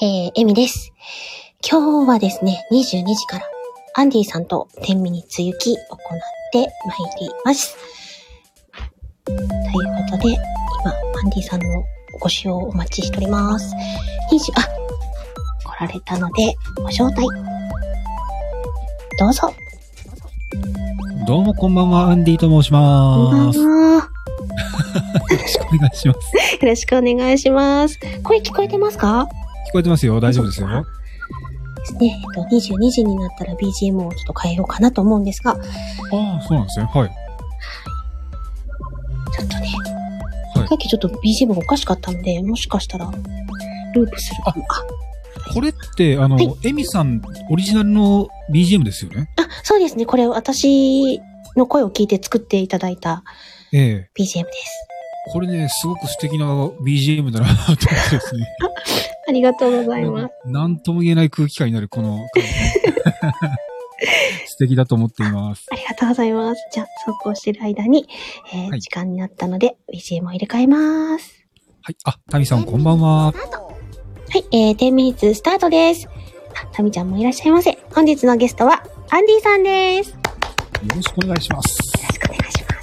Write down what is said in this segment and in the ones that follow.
えー、エミです。今日はですね、22時から、アンディさんと10ミニッツ行き行ってまいります。ということで、今、アンディさんのご使用をお待ちしております。20、あ、来られたので、ご招待。どうぞ。どうもこんばんは、アンディと申しこんばんます。は。よろしくお願いします。よろしくお願いします。声聞こえてますか？聞こえてますよ？大丈夫ですよ？ですね。えっと、22時になったら BGM をちょっと変えようかなと思うんですが、ああ、そうなんですね。はい。ちょっとね、はいさっきちょっと BGM がおかしかったので、もしかしたら、ループするかも。あ、これって、あの、はいエミさんオリジナルの BGM ですよね？あ、そうですね。これ私の声を聞いて作っていただいたええ BGM です。これね、すごく素敵な BGM だなと思ってですね。ありがとうございます。なんとも言えない空気感になるこの感じ、ね。素敵だと思っています。ありがとうございます。じゃあ、走行してる間に、えーはい時間になったので、BGM を入れ替えます。はい。あ、タミさんこんばんは。はい、えー、10ミニッツスタートです。あ、タミちゃんもいらっしゃいませ。本日のゲストは、アンディさんです。よよろしくお願いします。ろしくお願いしま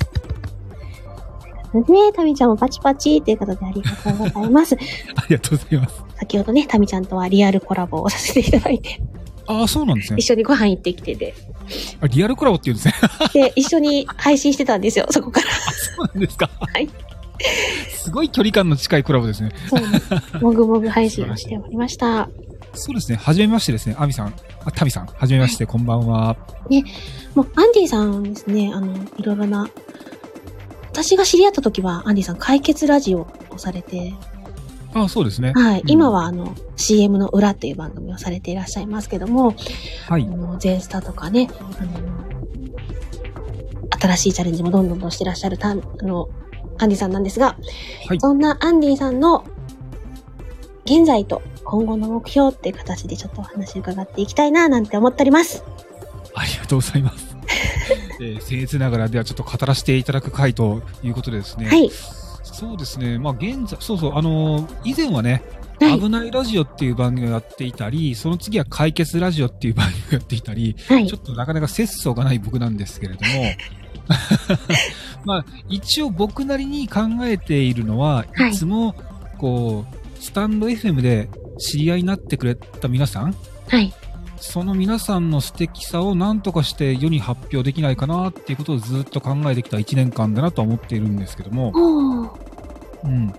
す。ねタミちゃんもパチパチということでありがとうございます。ありがとうございます。先ほどね、タミちゃんとはリアルコラボをさせていただいて、ああ、そうなんですね一。緒にご飯行ってきてで、あリアルコラボって言うんですね。で、一緒に配信してたんですよ、そこから。そうなんですか。はい。すごい距離感の近いコラボですね。そうです。もぐもぐ配信をしておりました。そうですね。はじめましてですね。アミさん、あ、タミさん、はじめまして、こんばんは。もう、アンディさんですね、あの、いろいろな、私が知り合った時は、アンディさん解決ラジオをされて、あ、そうですね。はい、うん今はあの、CM の裏という番組をされていらっしゃいますけども、はいあ。の、ゼンスタとかね、あの、新しいチャレンジもどんどんとしてらっしゃるた、あの、アンディさんなんですが、はい。そんなアンディさんの、現在と今後の目標っていう形でちょっとお話伺っていきたいな、なんて思っております。ありがとうございます。えー、僭越ながらではちょっと語らせていただく回ということでですね。はい。そうですね。まあ、現在、そうそう、あのー以前はね、はい。危ないラジオっていう番組をやっていたり、その次は解決ラジオっていう番組をやっていたり、はいちょ。っとなかなか節操がない僕なんですけれども、まあ、一応僕なりに考えているのは、はいいつも、こう、スタンド FM で知り合いになってくれた皆さん、はい。その皆さんの素敵さを何とかして世に発表できないかなっていうことをずっと考えてきた1年間だなとは思っているんですけども。うん。っ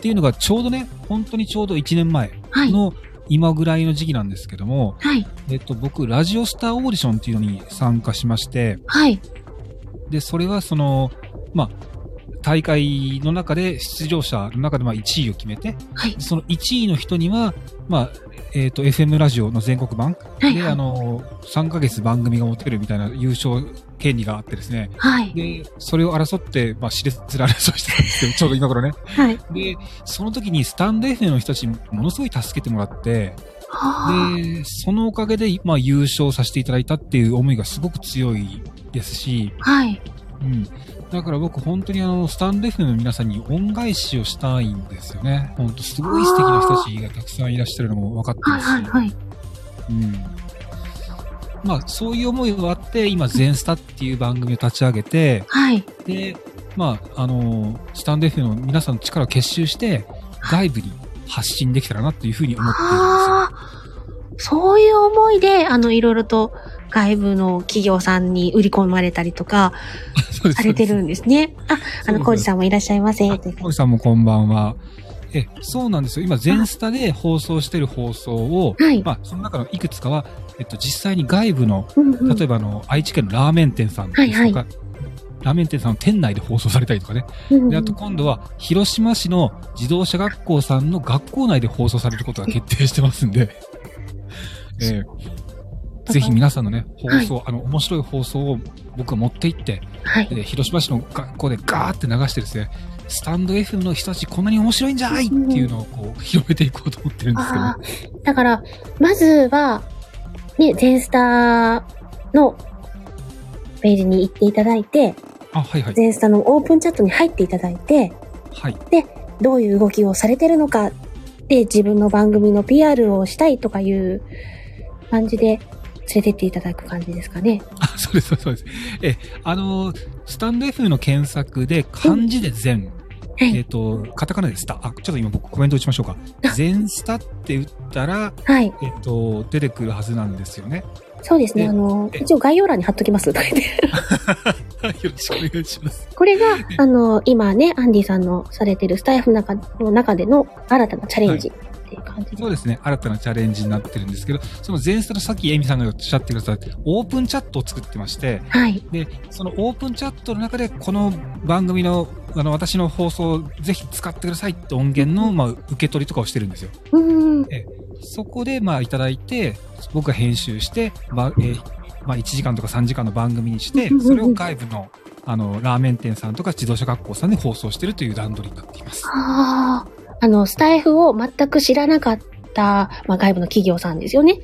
ていうのがちょうどね、本当にちょうど1年前はい。の今ぐらいの時期なんですけども、はい。えっと、僕、ラジオスターオーディションっていうのに参加しまして、はい。で、それはその、まあ、大会の中で出場者の中でまあ1位を決めて、はい。その1位の人には、まあ、えっ、と、FM ラジオの全国版はい。で、あの、3ヶ月番組が持てるみたいな優勝権利があってですね。はい。で、それを争って、まあ、熾烈な争いしてたんですけど、ちょうど今頃ね。はい。で、その時にスタンド FM の人たちにものすごい助けてもらって、はで、そのおかげで、まあ、優勝させていただいたっていう思いがすごく強いですし、あ。はい。うん。だから僕本当にあの、スタンド FM の皆さんに恩返しをしたいんですよね。本当すごい素敵な人たちがたくさんいらっしゃるのも分かってはい。ますし。はい。はい。うん。まあ、そういう思いがあって、今、ゼンスタっていう番組を立ち上げて、はい。で、まあ、あの、スタンド FM の皆さんの力を結集して、外部に発信できたらなっていうふうに思っているんです。そういう思いで、あの、いろいろと外部の企業さんに売り込まれたりとか、されてるんですね。あ、あの、コウジさんもいらっしゃいませ。あという感小木さんもこんばんは。え、そうなんですよ。今、ゼンスタで放送してる放送を、じはい。まあ、その中のいくつかは、えっと、実際に外部の、うんうん例えばあの、愛知県のラーメン店さんとか、はいはラーメン店さんの店内で放送されたりとかね。うんうんで、あと今度は、広島市の自動車学校さんの学校内で放送されることが決定してますんで、えーぜひ皆さんのね、放送、あの、面白い放送を僕が持って行って、はい。で広島市の学校でガーって流してですね、スタンド FM の人たちこんなに面白いんじゃないっていうのをこう、広めていこうと思ってるんですけどね。だから、まずは、ね、ゼンスタのページに行っていただいて、あ、はいはい。ゼンスタのオープンチャットに入っていただいて、はい。どういう動きをされてるのかっで自分の番組の PR をしたいとかいう感じで連れてっていただく感じですかね。あ、そうです、そうです。え、あの、スタンド F の検索で漢字で全、はい。えっ、と、カタカナでスタ。あ、ちょっと今僕コメント打ちましょうか。全スタって打ったら、はい。えっ、と、出てくるはずなんですよね。そうですね。えあの、え一応概要欄に貼っときます。とか言ってよろしくお願いします。これが、あの、今ね、アンディさんのされてるスタイフの中の中での新たなチャレンジっていう感じで。そうですね。新たなチャレンジになってるんですけど、その前スタのさっきエミさんがおっしゃってくださって、オープンチャットを作ってまして、はい。で、そのオープンチャットの中で、この番組の、あの、私の放送をぜひ使ってくださいって音源の、まあ、受け取りとかをしてるんですよ。うーん。そこで、まあ、いただいて、僕が編集して、まあ、えーまあ、1時間とか3時間の番組にしてそれを外部の、あの、ラーメン店さんとか自動車学校さんで放送してるという段取りになっています。ああ。あの、スタイフを全く知らなかった、まあ、外部の企業さんですよね。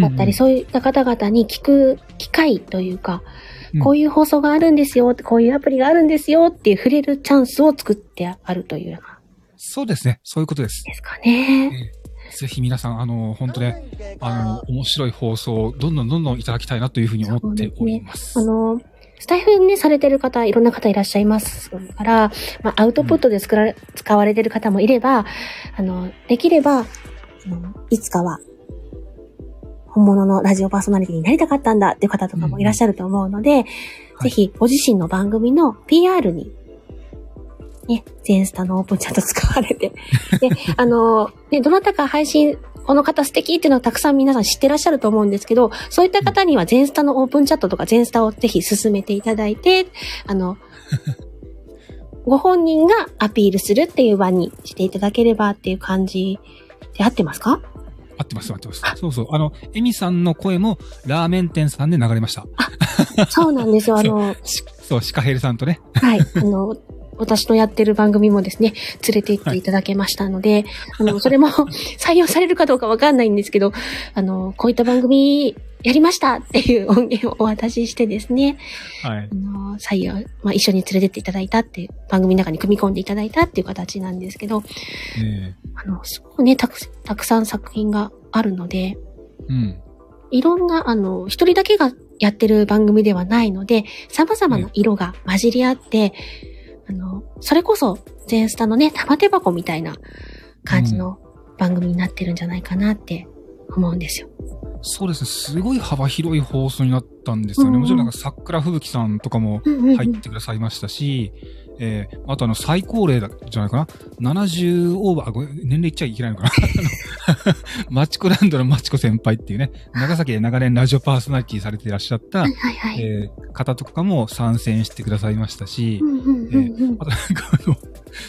だったり、そういった方々に聞く機会というか、うんこういう放送があるんですよ、こういうアプリがあるんですよっていう触れるチャンスを作ってあるというような、そうですね。そういうことです。ですかね。ぜひ皆さん、あの、本当ね、あの、面白い放送をどんどんどんどんいただきたいなというふうに思っております。あの、スタイフね、されてる方、いろんな方いらっしゃいますから、まあ、アウトプットで作られ、使われてる方もいれば、あの、できれば、いつかは、本物のラジオパーソナリティになりたかったんだっていう方とかもいらっしゃると思うので、ぜひ、ご自身の番組の PR に、ね、ゼンスタのオープンチャット使われて、で、あの、ね、どなたか配信、この方素敵っていうのはたくさん皆さん知ってらっしゃると思うんですけど、そういった方にはゼンスタのオープンチャットとかゼンスタをぜひ進めていただいて、あの、ご本人がアピールするっていう場にしていただければっていう感じで合ってますか？合ってます、合ってます。そうそう。あの、エミさんの声もラーメン店さんで流れました。そうなんですよ。あの、しそう、シカヘルさんとね。はい。あの、私のやってる番組もですね、連れて行っていただけましたので、あの、それも 採用されるかどうかわかんないんですけど、あの、こういった番組やりましたっていう音源をお渡ししてですね、はいあ。の、採用、まあ、一緒に連れてっていただいたっていう、番組の中に組み込んでいただいたっていう形なんですけど、ねあの、すごくね、たくたくさん作品があるので、えうん。いろんな、あの、一人だけがやってる番組ではないので、様々な色が混じり合って、あの、それこそ、ゼンスタのね、玉手箱みたいな感じの番組になってるんじゃないかなって思うんですよ。そうですね。すごい幅広い放送になったんですよね。うんうんもちろんなんか桜吹雪さんとかもうんうんうん入ってくださいましたし、えー、あとあの最高齢だ、じゃないかな。70オーバー、ごめん年齢言っちゃいけないのかな。マチコランドのマチコ先輩っていうね、長崎で長年ラジオパーソナリティされていらっしゃった、はいはいはい。えー方とかも参戦してくださいましたしう、んうんうんうんあとなんかあの、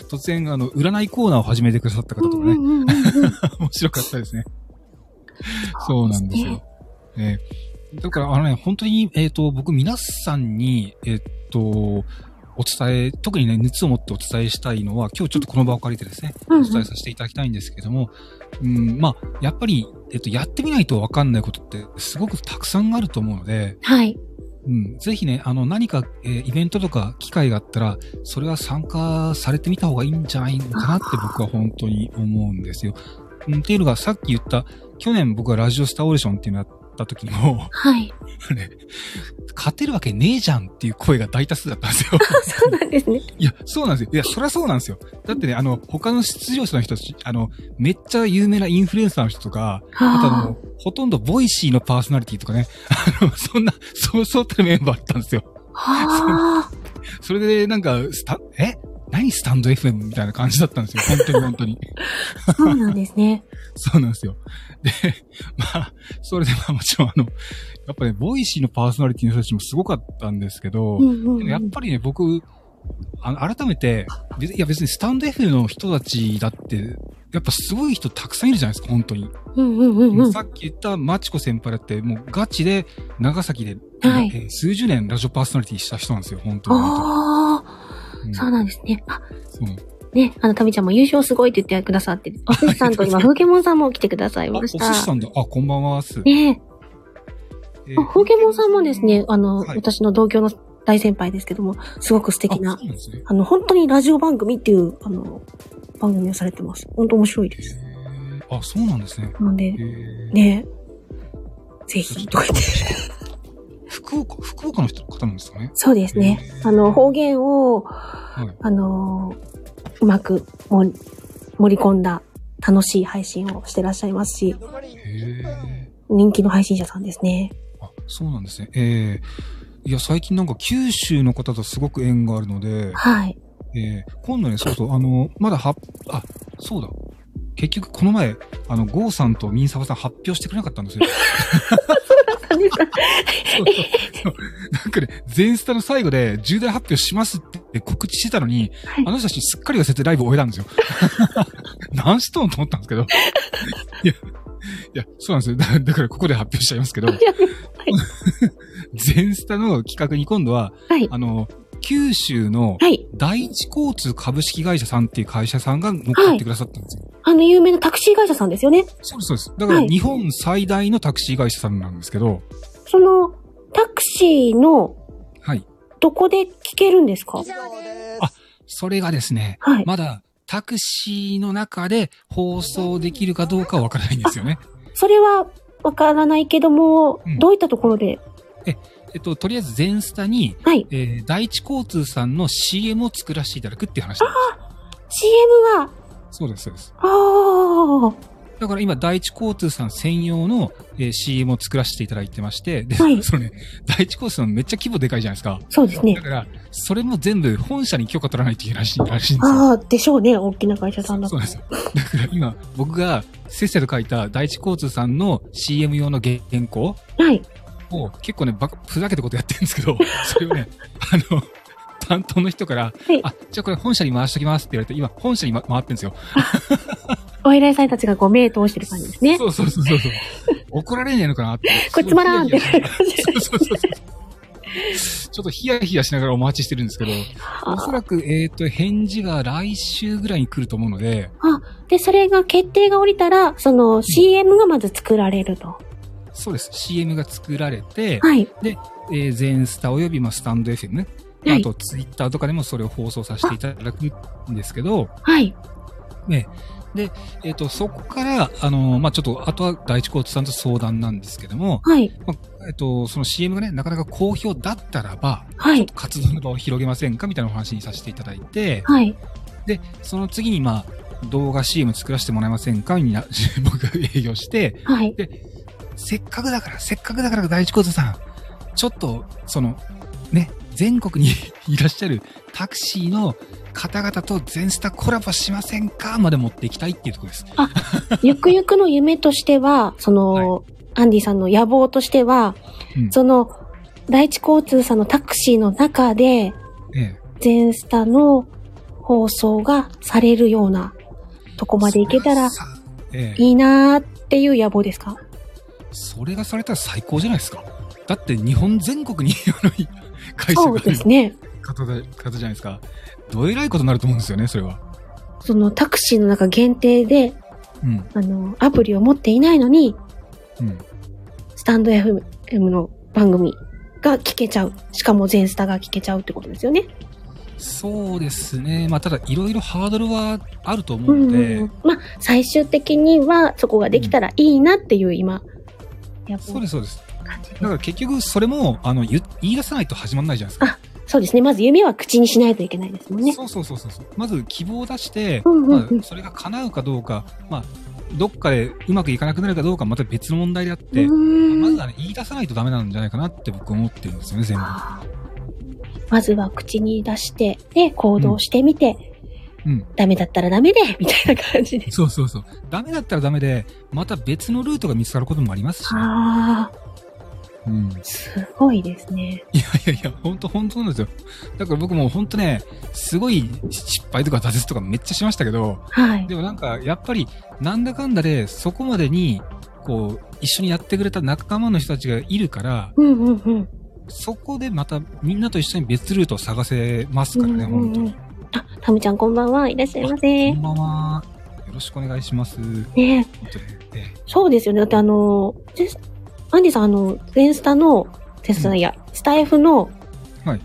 突然あの、占いコーナーを始めてくださった方とかね、面白かったですね。そうなんですよ。えーだから、あのね、本当に、えっ、と、僕、皆さんに、えっ、と、お伝え、特にね、熱を持ってお伝えしたいのは、今日ちょっとこの場を借りてですね、お伝えさせていただきたいんですけども、うん、まあ、やっぱり、えっ、と、やってみないとわかんないことって、すごくたくさんあると思うので、はい。うん、ぜひね、あの、何か、えーイベントとか機会があったら、それは参加されてみた方がいいんじゃないのかなって僕は本当に思うんですよ。うん、っていうのが、さっき言った、去年僕がラジオスターオーディションっていうのやった時にも、はい。ね、勝てるわけねえじゃんっていう声が大多数だったんですよ。そうなんですね。いや、そうなんですよ。いや、そりゃそうなんですよ。だってね、あの、他の出場者の人たち、あの、めっちゃ有名なインフルエンサーの人とか、あとあはの、ほとんど Voicy のパーソナリティとかね、あの、そんな、そうそうたるメンバーだったんですよ。あ。はあ。それで、なんか、スタ、え？何スタンド FM みたいな感じだったんですよ。本当に本当に。そうなんですね。そうなんですよ。で、まあ、それでまあもちろんあの、やっぱね、 Voicy のパーソナリティの人たちもすごかったんですけど、うんうんうんでもやっぱりね、僕、あの改めて、別いや別にスタンド FM の人たちだって、やっぱすごい人たくさんいるじゃないですか、本当に。うんうんうんうん。さっき言ったマチコ先輩だって、もうガチで長崎で、はいえー数十年ラジオパーソナリティした人なんですよ、本当に。そうなんですね。あ、うんそうね、あの、タミちゃんも優勝すごいって言ってくださって、お寿司さんと今、風景モンさんも来てくださいあ、お寿ました。司さんだ。あ、こんばんはっす。ねええ、あ風景モンさんもですね、あの、はい私の同郷の大先輩ですけども、すごく素敵あなそう、なね。あの、本当にラジオ番組っていう、あの、番組をされてます。本当面白いです。へあ、そうなんですね。なんでね、ぜひ、とか言って。福岡、福岡の人方なんですかね？そうですね。あの、方言を、はい。あのーうまく盛り盛り込んだ楽しい配信をしてらっしゃいますし。人気の配信者さんですね。あ、そうなんですね。ええいや、最近なんか九州の方とすごく縁があるので、はい。ええ今度ね、そうそう、あの、まだは、あ、そうだ。結局この前、あの、ゴーさんとミンサバさん発表してくれなかったんですよ。なんかね、全スタの最後で重大発表しますって告知してたのに、はいあの人たちすっかり忘れてライブ終えたんですよ。何しとんと思ったんですけど。いや、いや、そうなんですよ。だだからここで発表しちゃいますけど、全 スタの企画に今度は、はい。あの、九州のはい。第一交通株式会社さんっていう会社さんが乗っかってくださったんですよ。あの、有名なタクシー会社さんですよね。そうです、そうです。だからはい日本最大のタクシー会社さんなんですけど、その、タクシーの、はい。どこで聞けるんですか？それがですね、はい。まだタクシーの中で放送できるかどうかはわからないんですよね。それは、わからないけども、うんどういったところでえっと、とりあえず全スタに、はい。えー、第一交通さんの CM を作らせていただくっていう話なんですよ。CM が、そうです、そうです。ああ、だから今、第一交通さん専用の、えー CM を作らせていただいてまして、で、はいそのね、第一交通さんめっちゃ規模でかいじゃないですか。そうですねだ。から、それも全部本社に許可取らないといけないらしいんですよ。ああ、でしょうね。大きな会社さんだとそうですよ。だから今、僕がせっせと書いた第一交通さんの CM 用の原稿はい。を結構ね、ばふざけたことやってるんですけど、それをね、あの、担当の人から、はいあ、じゃあこれ本社に回しときますって言われて、今本社に、ま、回ってるんですよ。お偉いさんたちがこう目通してる感じですね。そうそうそうそう。怒られねえのかなって。これつまらんってすごいヒヤヒヤしそうそうそう。ちょっとヒヤヒヤしながらお待ちしてるんですけど、おそらく、えっ、と、返事が来週ぐらいに来ると思うので、で、それが決定が降りたら、その CM がまず作られると。そうです。CM が作られて、はい。えー、全スタおよびまあスタンド FM、はいあとツイッターとかでもそれを放送させていただくんですけど、はい。ね。で、えっ、と、そこから、あのーまあ、ちょっと、あとは第一コーチさんと相談なんですけども、はい。まあ、えっ、と、その CM がね、なかなか好評だったらば、はい。活動の場を広げませんかみたいなお話にさせていただいて、はい。で、その次に、まあ、動画 CM 作らせてもらえませんかにな、僕が営業して、はい。せっかくだから、せっかくだから第一コーチさん、ちょっと、その、ね、全国に いらっしゃるタクシーの方々と全スタコラボしませんか？まで持っていきたいっていうところです。ゆくゆくの夢としては、その、アンディさんの野望としては、うんその、第一交通さんのタクシーの中で、ええ。全スタの放送がされるようなとこまでいけたら。いいなーっていう野望ですか？それがされたら最高じゃないですか。だって日本全国にあの 会社があるですね。方で方じゃないですか。どえらいことになると思うんですよね、それは。そのタクシーの中限定で、うん。あの、アプリを持っていないのに、うん。スタンド FM の番組が聞けちゃう。しかも全スタが聞けちゃうってことですよね。そうですね。まあ、ただ、いろいろハードルはあると思ううんので、うん。まあ、最終的にはそこができたらいいなっていう今、そうです、そうです。だから結局、それも、あの、言言い出さないと始まんないじゃないですか。そうですね。まず夢は口にしないといけないですもんね。そうそうそうそう。まず希望を出して、うんうんうんまあ、それが叶うかどうか、まあ、どっかでうまくいかなくなるかどうかまた別の問題であって、まずはね、言い出さないとダメなんじゃないかなって僕思ってるんですよね、全部。まずは口に出して、で、行動してみて、うん。ダメだったらダメで、みたいな感じで。そうそうそう。ダメだったらダメで、また別のルートが見つかることもありますし、ね。ああ、うん。すごいですね。いやいやいや、本当本当なんですよ。だから僕も本当ね、すごい失敗とか挫折とかめっちゃしましたけど、はい。でもなんか、やっぱり、なんだかんだで、そこまでに、こう、一緒にやってくれた仲間の人たちがいるから、うんうんうん。そこでまたみんなと一緒に別ルートを探せますからね、うんうんうん本当に。あ、タムちゃんこんばんは。いらっしゃいませ。こんばんは。よろしくお願いします。本ね。えそうですよね。だってあの、アンディさんあの、ゼンスタの、ゼンスタいや、スタイフの、はい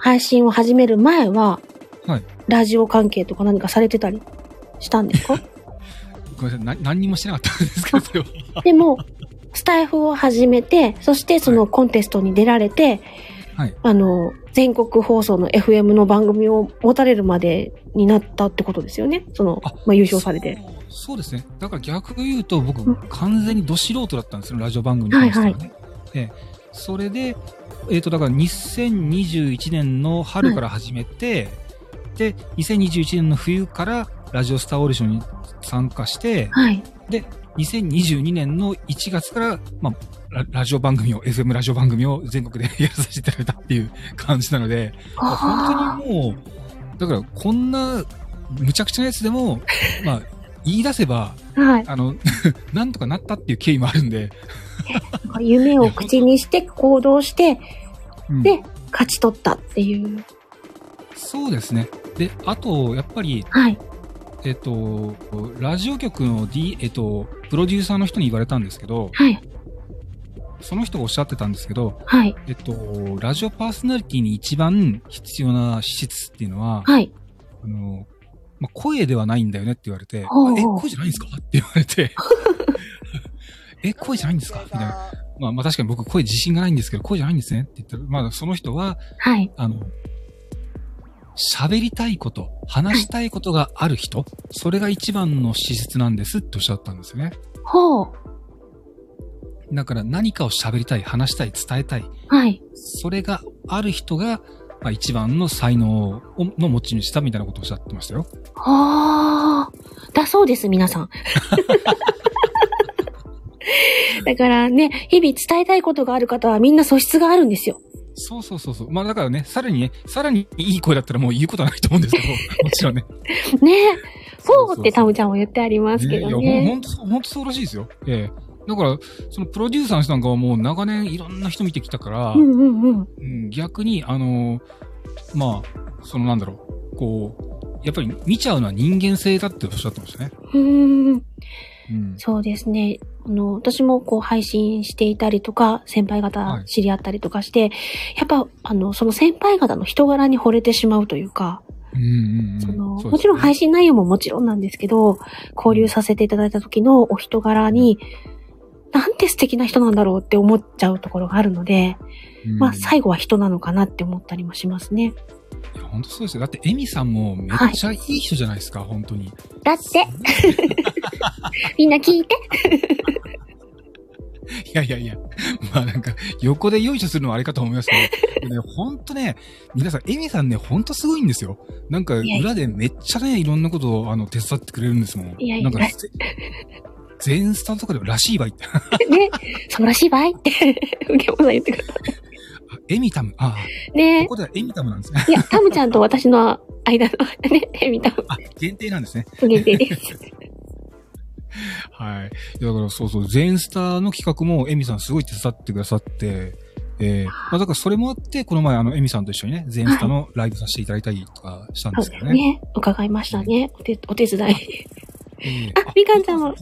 配信を始める前は、はいラジオ関係とか何かされてたりしたんですか？ごめんなさい、な何にもしてなかったんですけど、それは。でも、スタイフを始めて、そしてそのコンテストに出られて、はい。あの、全国放送の FM の番組を持たれるまでになったってことですよね？その、あまあ、優勝されて。そう。そうですね。だから逆を言うと、僕うん、完全にど素人だったんですよ、ラジオ番組に関してはね。ええそれで、えっ、と、だから2021年の春から始めて、で、2021年の冬からラジオスターオーディションに参加して、はい。で、2022年の1月から、まあ、ララジオ番組を、FM ラジオ番組を全国で やらさせていただいたっていう感じなので、まあ本当にもう、だからこんな無茶苦茶なやつでも、まあ、言い出せば、はい。あの、なんとかなったっていう経緯もあるんで、夢を口にして行動して、うんで、勝ち取ったっていう。そうですね。で、あと、やっぱり、はい。えっと、ラジオ局の D、えっと、プロデューサーの人に言われたんですけど、はい。その人がおっしゃってたんですけど、はい。えっと、ラジオパーソナリティに一番必要な資質っていうのは、はい。あの、まあ、声ではないんだよねって言われて、え、声じゃないんですかって言われて、え、声じゃないんですか？みたいな。まあ、まあ確かに僕声自信がないんですけど、声じゃないんですねって言ったら、まあその人は、はい。あの、喋りたいこと、話したいことがある人、それが一番の資質なんですっておっしゃったんですよね。ほう。だから何かを喋りたい、話したい、伝えたい。はい。それがある人が、まあ、一番の才能をの持ち主だみたいなことをおっしゃってましたよ。はあ。だそうです、皆さん。だからね、日々伝えたいことがある方はみんな素質があるんですよ。そうそうそうそう。まあだからね、さらにね、さらにいい声だったらもう言うことはないと思うんですけど、もちろんね。ねえ。そうってタムちゃんも言ってありますけねいや、ほんどね。ほんとそう、ほんとそうらしいですよ。ええだから、そのプロデューサーの人なんかはもう長年いろんな人見てきたから、うんうんうん。うん逆に、あのまあ、そのなんだろう、こう、やっぱり見ちゃうのは人間性だっておっしゃってましたね。うーん。うん。そうですね。あの、私もこう配信していたりとか、先輩は方い知り合ったりとかして、やっぱ、あの、その先輩方の人柄に惚れてしまうというか、うんうんうん。その、もちろん配信内容ももちろんなんですけど、交流させていただいた時のお人柄に、なんて素敵な人なんだろうって思っちゃうところがあるので、うんまあ最後は人なのかなって思ったりもしますね。いや、本当そうですよ。だって、エミさんもめっちゃいい人じゃないですか、本当に。だって、みんな聞いて。いやいやいや、まあなんか、横でよいしょするのはあれかと思いますけど、でね、ほんとね、皆さん、エミさんね、ほんとすごいんですよ。なんか、裏でめっちゃね、いろんなことを、あの、手伝ってくれるんですもん。いやいやなんか、ぜ全スタとかでもらしいわいって。ね、そうらしいばいって、受け物さん言ってくださあエミタム。あい。あ、ねここではエミタムなんですね。いや、タムちゃんと私の間の、ね、みたいあ、限定なんですね。な限定です。はい。だからそうそう、全スターの企画もエミさんすごい手伝ってくださって、えー、まあだからそれもあって、この前あのエミさんと一緒にね、全スタのライブさせていただいたりとかしたんですけどね。ですね。伺いましたね。お手、お手伝い。えーあみかんちゃんも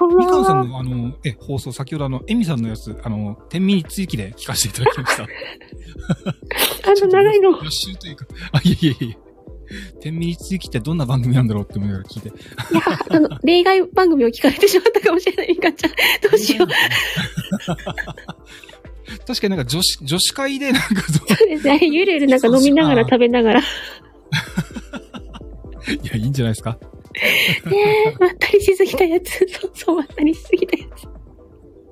みかんさんは。のあの、え、放送、先ほどあの、エミさんのやつ、あの、天秤追記で聞かせていただきました。あの、長いの。予習というか、あ、いえいえいえ。天秤追記ってどんな番組なんだろうって思いながら聞いて。いや、あの、例外番組を聞かれてしまったかもしれない、みかんちゃん。どうしよう。確かになんか女子、女子会でなんかそそうですね。ゆるゆるなんか飲みながら食べながら。いや、いいんじゃないですか。え、まったりしすぎたやつ。そうそう、まったりしすぎたやつ。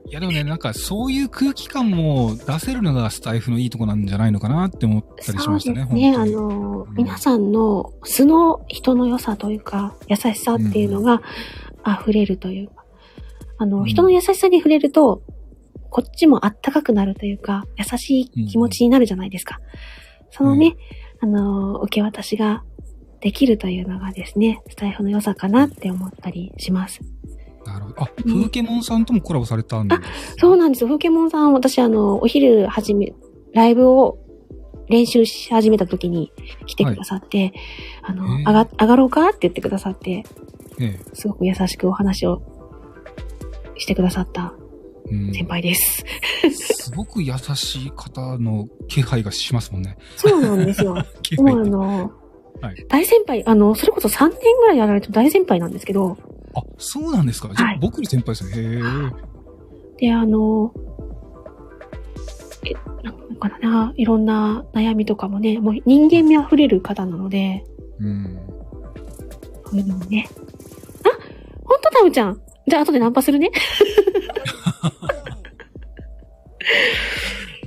いやでもね、なんかそういう空気感も出せるのがスタイフのいいとこなんじゃないのかなって思ったりしましたね、そうですね。あの、うん皆さんの素の人の良さというか、優しさっていうのが溢れるというか、あの、うん人の優しさに触れると、こっちもあったかくなるというか、優しい気持ちになるじゃないですか。そのね、あの、受け渡しができるというのがですね、スタイフの良さかなって思ったりします。なるほど。あ、うん風景モンさんともコラボされたんです。そうなんですよ。風景モンさん、私あの、お昼始め、ライブを練習し始めた時に来てくださって、あの、へえ上が、上がろうかって言ってくださって、えすごく優しくお話をしてくださった。先輩です。すごく優しい方の気配がしますもんね。そうなんですよ。気もう配あの、はい大先輩、あの、それこそ3年ぐらいやられてる大先輩なんですけど、あ、そうなんですかじゃあ、はい僕より先輩ですね。へえ。で、あの、え、なんかな、いろんな悩みとかもね、もう人間味あふれる方なので、うん。こういうのもね。あほんとタムちゃんじゃあ後でナンパするね。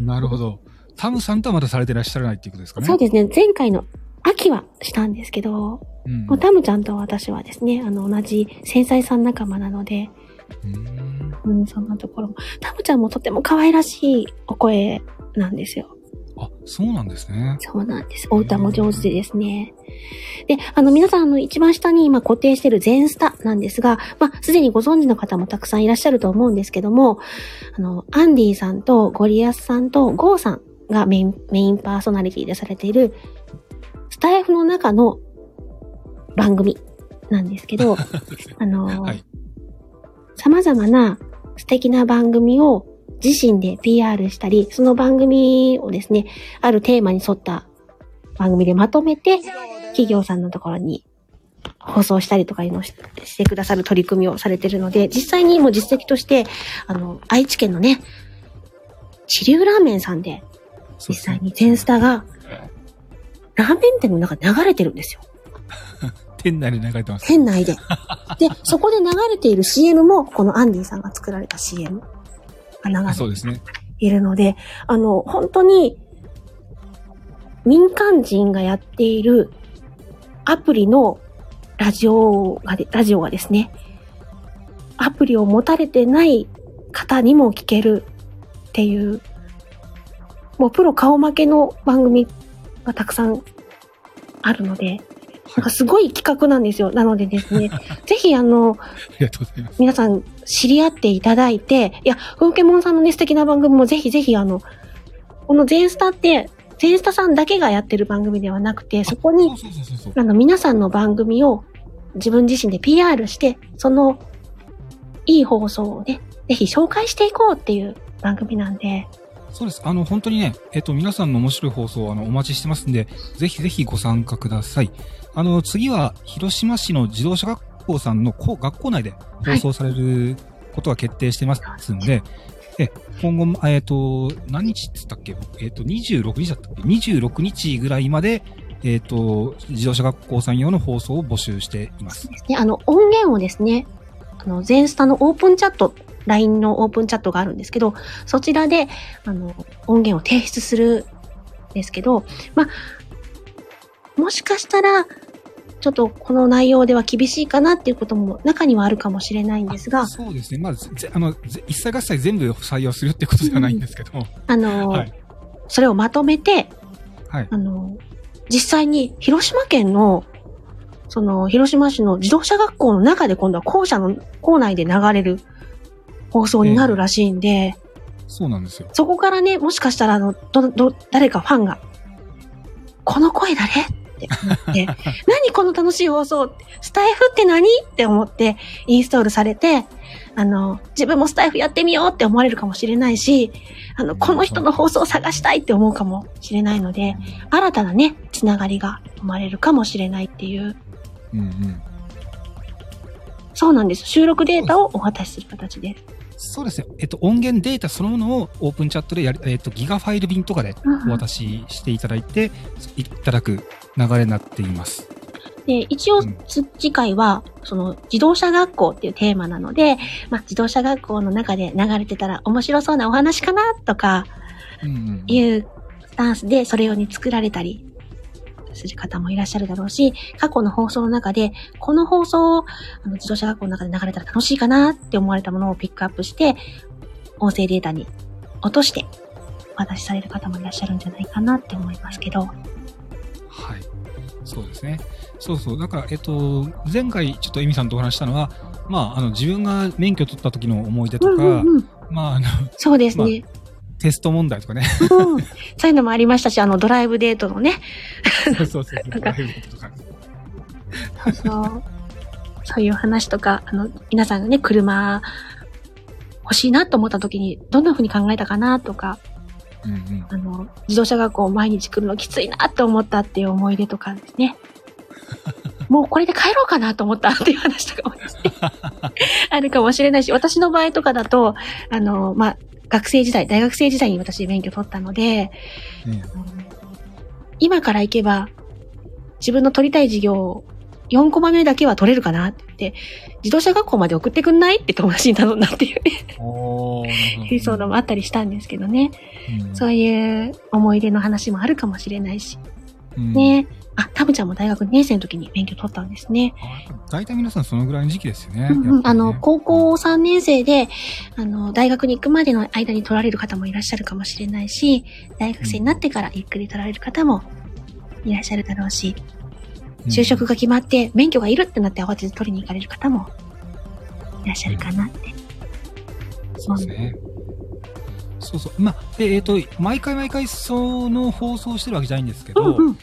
なるほど。タムさんとはまだされてらっしゃらないっていうことですかね。そうですね、前回の秋はしたんですけど、うん。もうタムちゃんと私はですね、あの、同じ繊細さん仲間なので、うんうん、そんなところも。タムちゃんもとても可愛らしいお声なんですよ。あ、そうなんですね。そうなんです。お歌も上手でですね。で、あの、皆さん、あの、一番下に今固定している全スタなんですが、まあ、すでにご存知の方もたくさんいらっしゃると思うんですけども、あの、アンディさんとゴリアスさんとゴーさんがメイン、メインパーソナリティでされている、スタエフの中の番組なんですけど、あの、はい。様々な素敵な番組を自身で PR したり、その番組をですね、あるテーマに沿った番組でまとめて、企業さんのところに放送したりとかいうのをししてくださる取り組みをされているので、実際にもう実績として、あの、愛知県のね、地流ラーメンさんで、実際に全スタが、ラーメン店の中で流れてるんですよ。店内で流れてます。店内で。で、そこで流れている CM も、このアンディさんが作られた CM が流れて。いるので、あの、本当に、民間人がやっているアプリのラジオがで、ラジオがですね、アプリを持たれてない方にも聞けるっていう、もうプロ顔負けの番組がたくさんあるので、なんかすごい企画なんですよ。なのでですね、ぜひあの、ありがとうございます。皆さん知り合っていただいて、いや、フーケモンさんのね、素敵な番組もぜひぜひあの、この全スタって、全スタさんだけがやってる番組ではなくて、そこに。あの、皆さんの番組を自分自身で PR して、その、いい放送をね、ぜひ紹介していこうっていう番組なんで、そうです。あの、本当にね、えっと、皆さんの面白い放送、あの、お待ちしてますんで、ぜひぜひご参加ください。あの、次は、広島市の自動車学校さんの校学校内で放送されることが決定してますんで、え、今後も、えっ、と、何日って言ったっけ？えっ、と、26日だったっけ ?26 日ぐらいまで、えっ、と、自動車学校さん用の放送を募集しています。で、あの、音源をですね、あの、全スタのオープンチャット、LINE のオープンチャットがあるんですけど、そちらで、あの、音源を提出するんですけど、まあ、もしかしたら、ちょっとこの内容では厳しいかなっていうことも中にはあるかもしれないんですが、そうですね。まあ、ぜあの、ぜ一切合切全部採用するってことではないんですけど、あの、はいそれをまとめて、はい。あの、実際に広島県の、その、広島市の自動車学校の中で今度は校舎の、校内で流れる放送になるらしいんで、そうなんですよ。そこからね、もしかしたらあの、ど、ど、誰かファンが、この声誰？って思って、何この楽しい放送ってスタイフって何？って思ってインストールされて、あの、自分もスタイフやってみようって思われるかもしれないし、あの、この人の放送を探したいって思うかもしれないので、新たなね、つながりが生まれるかもしれないっていう、うんうん。そうなんです。収録データをお渡しする形です。そうですね。えっと、音源データそのものをオープンチャットでやり、えっと、ギガファイル便とかでお渡ししていただいて、いただく流れになっています。で、一応次回は、その、自動車学校っていうテーマなので、まあ、自動車学校の中で流れてたら面白そうなお話かなとかうんうん。いうスタンスで、それ用に作られたりする方もいらっしゃるだろうし、過去の放送の中で、この放送をあの自動車学校の中で流れたら楽しいかなって思われたものをピックアップして、音声データに落として、お渡しされる方もいらっしゃるんじゃないかなって思いますけど。はい。そうですね。そうそう。だから、えっと、前回ちょっとエミさんとお話ししたのは、まあ、あの、自分が免許取った時の思い出とか、うんうんうん、まあ、あの、そうですね。テスト問題とかね。うん、そういうのもありましたし、あの、ドライブデートのね、そうそうそう。なんかプライベートとかそうそういう話とか、あの、皆さんがね、車欲しいなと思った時に、どんな風に考えたかなとか、うんうん。あの、自動車学校毎日来るのきついなって思ったっていう思い出とかですね。もうこれで帰ろうかなと思ったっていう話とかもですね、あるかもしれないし、私の場合とかだと、あの、まあ、学生時代、大学生時代に私免許取ったので、ね今から行けば、自分の取りたい授業、4コマ目だけは取れるかなって言って、自動車学校まで送ってくんないって友達に頼んだっていう。エピソードもあったりしたんですけどね。うんそういう思い出の話もあるかもしれないし。うんね。あ、タムちゃんも大学2年生の時に免許取ったんですね。あ大体皆さんそのぐらいの時期ですよね。うんうんねあの、高校3年生で、あの、大学に行くまでの間に取られる方もいらっしゃるかもしれないし、大学生になってからゆっくり取られる方もいらっしゃるだろうし、就職が決まって免許がいるってなって慌てて取りに行かれる方もいらっしゃるかなって。そうですね。そうそう。まあ、で、えっ、と、毎回毎回その放送してるわけじゃないんですけど、うんうん。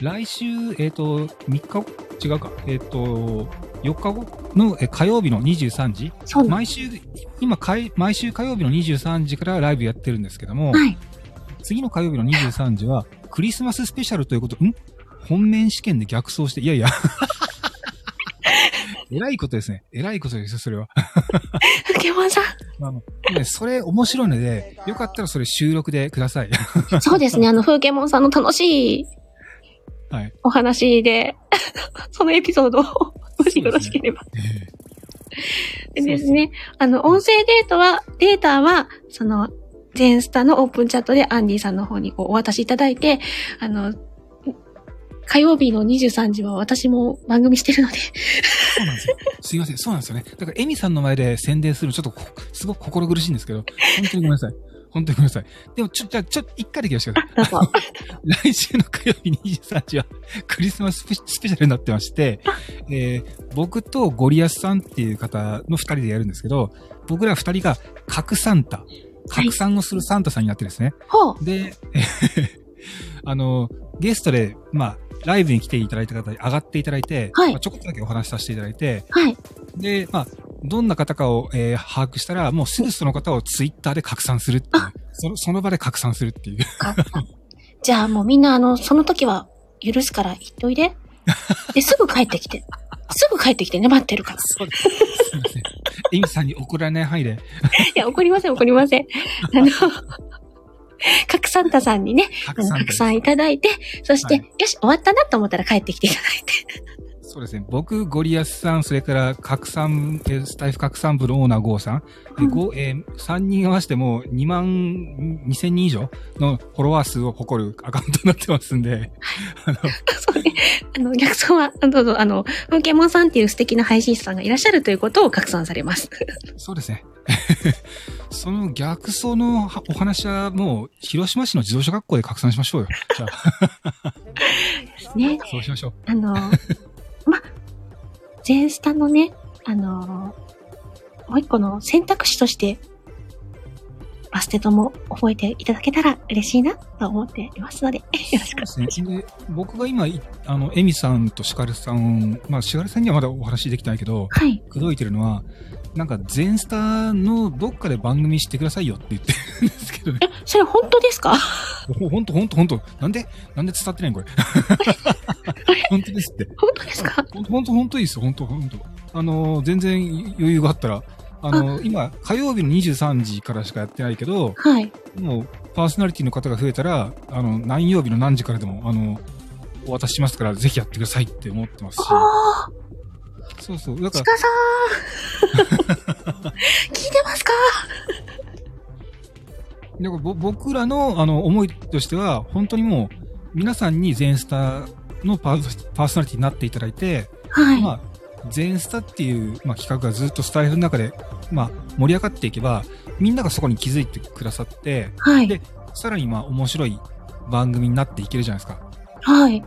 来週、えっ、と、3日後？違うか。えっ、と、4日後？のえ火曜日の23時？毎週、今かい、毎週火曜日の23時からライブやってるんですけども、はい。次の火曜日の23時は、クリスマススペシャルということ、ん？本面試験で逆走して、いやいや。えらいことですね。えらいことですよ、それは。ふけもんさん。あの、ね、それ面白いので、よかったらそれ収録でください。そうですね、あの、ふうけもんさんの楽しいはい。お話で、そのエピソードを、もしよろしければ。でですね、あの、音声データは、データは、その、全スタのオープンチャットでアンディさんの方にこうお渡しいただいて、あの、火曜日の23時は私も番組してるので、そうなんですよ。すいません、そうなんですよね。だから、エミさんの前で宣伝するのちょっとこ、すごく心苦しいんですけど、本当にごめんなさい。本当にごめんなさい。でも、ちょ、じゃあ、ちょ、一回だけよろしください。来週の火曜日23日は、クリスマススペシャルになってまして、えー、僕とゴリアスさんっていう方の二人でやるんですけど、僕ら二人が、核サンタ、核酸をするサンタさんになってですね。ほう。で、え ーあの、ゲストで、まあ、ライブに来ていただいた方に上がっていただいて、はいまあちょこっとだけお話しさせていただいて、はい。で、まあ、どんな方かを、えー把握したら、もうすぐその方をツイッターで拡散するっていうあ。そのその場で拡散するっていう。じゃあもうみんなあの、その時は許すから言っておいで。で、すぐ帰ってきて。すぐ帰ってきてね、待ってるから。そうです。すいません。エミさんに怒られない範囲で、いや、怒りません、怒りません。あの、拡散タさんにね、拡散いただいて、そして、はいよし、終わったなと思ったら帰ってきていただいて。そうですね。僕、ゴリアスさん、それから、拡散、えースタイフ拡散部のオーナーゴーさん、えうんえー3人合わせても2万2000人以上のフォロワー数を誇るアカウントになってますんで、あの、そうね。あの、逆走は、あどうぞ、あの、風景モンさんっていう素敵な配信者さんがいらっしゃるということを拡散されます。そうですね。その逆走のはお話はもう、広島市の自動車学校で拡散しましょうよ。じゃあ、ですね。そうしましょう。あの、ま、全スタのね、あの、もう一個の選択肢として、バステとも覚えていただけたら嬉しいなと思っていますので、よろしくお願いします。僕が今、いあの、エミさんとシカルさん、まあ、シカルさんにはまだお話できてないけど、はい。口説いてるのは、なんか、全スターのどっかで番組してくださいよって言ってるんですけどね。え、それ本当ですか？ほほんと ほんとほんと。なんでなんで伝わってないのこれ？本当ですって。本当ですか？ほんとほんとほんといいですよ。ほんとほんと。あのー、全然余裕があったら、あのー、今、火曜日の23時からしかやってないけど、はい。もう、パーソナリティの方が増えたら、あの、何曜日の何時からでも、あの、お渡ししますから、ぜひやってくださいって思ってますし。ああ、そうそう。だから、ちかさん 聞いてますか？だからぼ僕らの、あの、思いとしては、本当にもう、皆さんに全スタのパーソナリティになっていただいて、はい。まあ、全スタっていう、まあ、企画がずっとスタイフの中で、まあ、盛り上がっていけば、みんながそこに気づいてくださって、はい。でさらにまあ、面白い番組になっていけるじゃないですか。はい。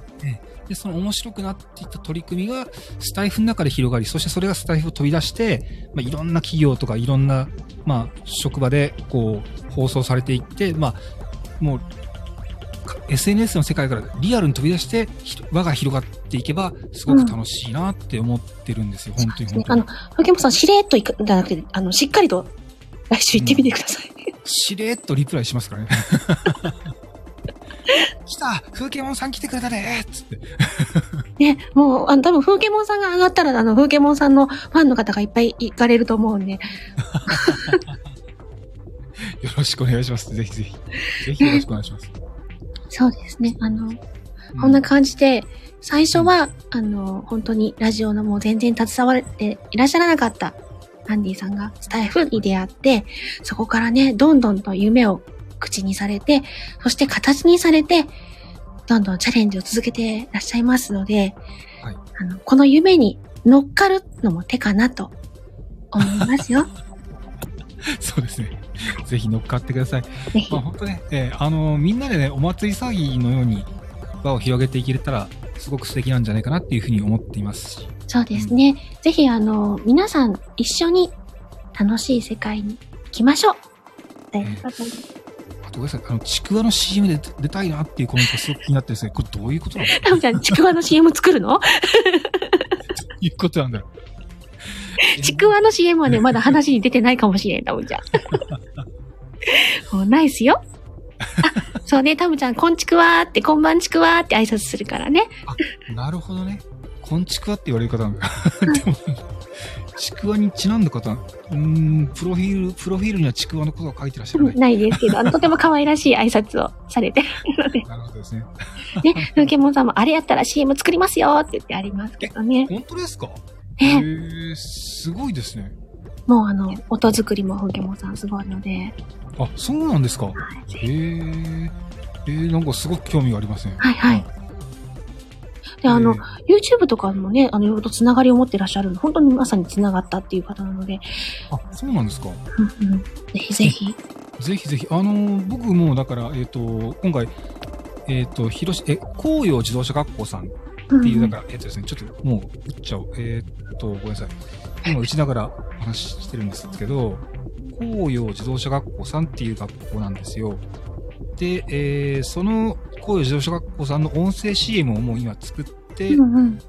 で、その面白くなっていった取り組みが、スタイフの中で広がり、そしてそれがスタイフを飛び出して、まあ、いろんな企業とかいろんな、まあ、職場で、こう、放送されていって、まあ、もう、か SNS の世界からリアルに飛び出して、ひ輪が広がっていけば、すごく楽しいなって思ってるんですよ、本当に本当にあの。、ふけもさん、しれーっといくんじゃなくて、あの、しっかりと、来週行ってみてください。しれーっとリプライしますからね。来た風景モンさん来てくれたねつって。ね、もう、あの、多分、風景モンさんが上がったら、あの、風景モンさんのファンの方がいっぱい行かれると思うんで、よろしくお願いします。ぜひぜひ。ぜひよろしくお願いします。そうですね。あの、うこんな感じで、最初は、あの、本当にラジオのもう全然携われていらっしゃらなかったアンディさんがスタイフに出会って、そこからね、どんどんと夢を口にされて、そして形にされて、どんどんチャレンジを続けていらっしゃいますので、はいあの、この夢に乗っかるのも手かなと思いますよ。そうですね。ぜひ乗っかってください。まあ、。本当ね、えーあのーみんなでね、お祭り騒ぎのように輪を広げていけたら、すごく素敵なんじゃないかなっていうふうに思っていますし。そうですね。ぜひ、あの、皆さん一緒に楽しい世界に行きましょう。ということであとごめんなさい、あの、ちくわの CM で出たいなっていうコメントすごく気になってですね。これどういうことなの？どタムちゃん、ちくわの CM 作るの？ういうことなんだろう。ちくわの CM はね、まだ話に出てないかもしれん、タムちゃん。もうナイスよ。あ、そうね、タムちゃん、こんちくわーって、こんばんちくわーって挨拶するからね。なるほどね。こんちくわって言われる方なんだ。ちくわにちなんだ方、うーん、プロフィール、プロフィールにはちくわのことを書いてらっしゃるね。ないですけど、あの、とても可愛らしい挨拶をされてるので、なるほどですね。ね、風景モンさんもあれやったら CM 作りますよって言ってありますけどね。本当ですか？え、すごいですね。もうあの、音作りも風景モンさんすごいので、あ、そうなんですか。はいへえ。えー、なんかすごく興味がありますね。はいはい。で、あの、えー YouTube とかもね、あの、いろいろとつながりを持ってらっしゃるの、本当にまさにつながったっていう方なので、あ、そうなんですか。うんうん、ぜひぜひ。ぜひぜひ、あのー僕もだから、えっ、と、今回、えっ、と、広し、え、紅葉自動車学校さんっていう、だから、えっ、とですね、ちょっともう打っちゃおう。えっ、と、ごめんなさい。今打ちながらお話ししてるんですけど、紅葉自動車学校さんっていう学校なんですよ。で、えー、その紅葉自動車学校さんの音声 CM をもう今作って、うんうん。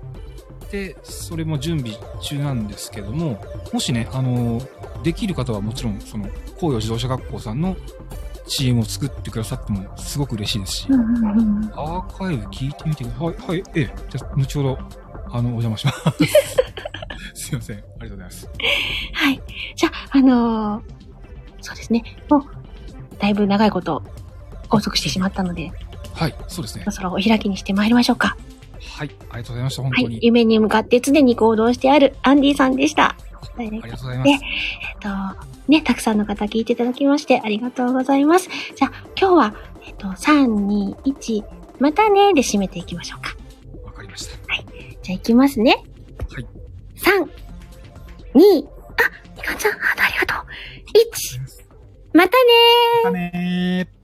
で、それも準備中なんですけども、もしね、あの、できる方はもちろん、その、紅葉自動車学校さんの CM を作ってくださってもすごく嬉しいですし、うんうんうん。アーカイブ聞いてみてください。はい、はい、ええ。じゃあ、後ほど、あの、お邪魔します。すいません。ありがとうございます。はい。じゃあ、あのーそうですね。もう、だいぶ長いこと、拘束してしまったので、はい、そうですねそろ。そろお開きにして参りましょうか。はい、ありがとうございました。本はい当に。。夢に向かって常に行動してあるアンディさんでした。はいありがとうございます。えっと、ね、たくさんの方聞いていただきましてありがとうございます。じゃあ、今日は、えっと、3、2、1、またねで締めていきましょうか。わかりました。じゃあ、いきますね。はい。3、2、あ、みかんちゃん、ハートありがとう。1、またねーまたねー。